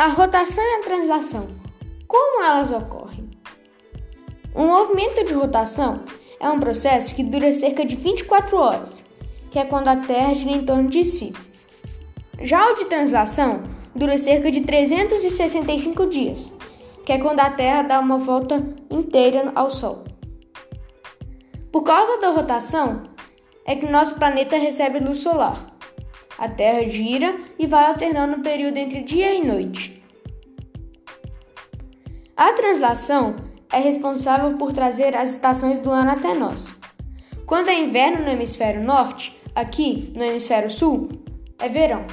A rotação e a translação. Como elas ocorrem? Um movimento de rotação é um processo que dura cerca de 24 horas, que é quando a Terra gira em torno de si. Já o de translação dura cerca de 365 dias, que é quando a Terra dá uma volta inteira ao Sol. Por causa da rotação, é que nosso planeta recebe luz solar. A Terra gira e vai alternando o período entre dia e noite. A translação é responsável por trazer as estações do ano até nós. Quando é inverno no hemisfério norte, aqui no hemisfério sul, é verão.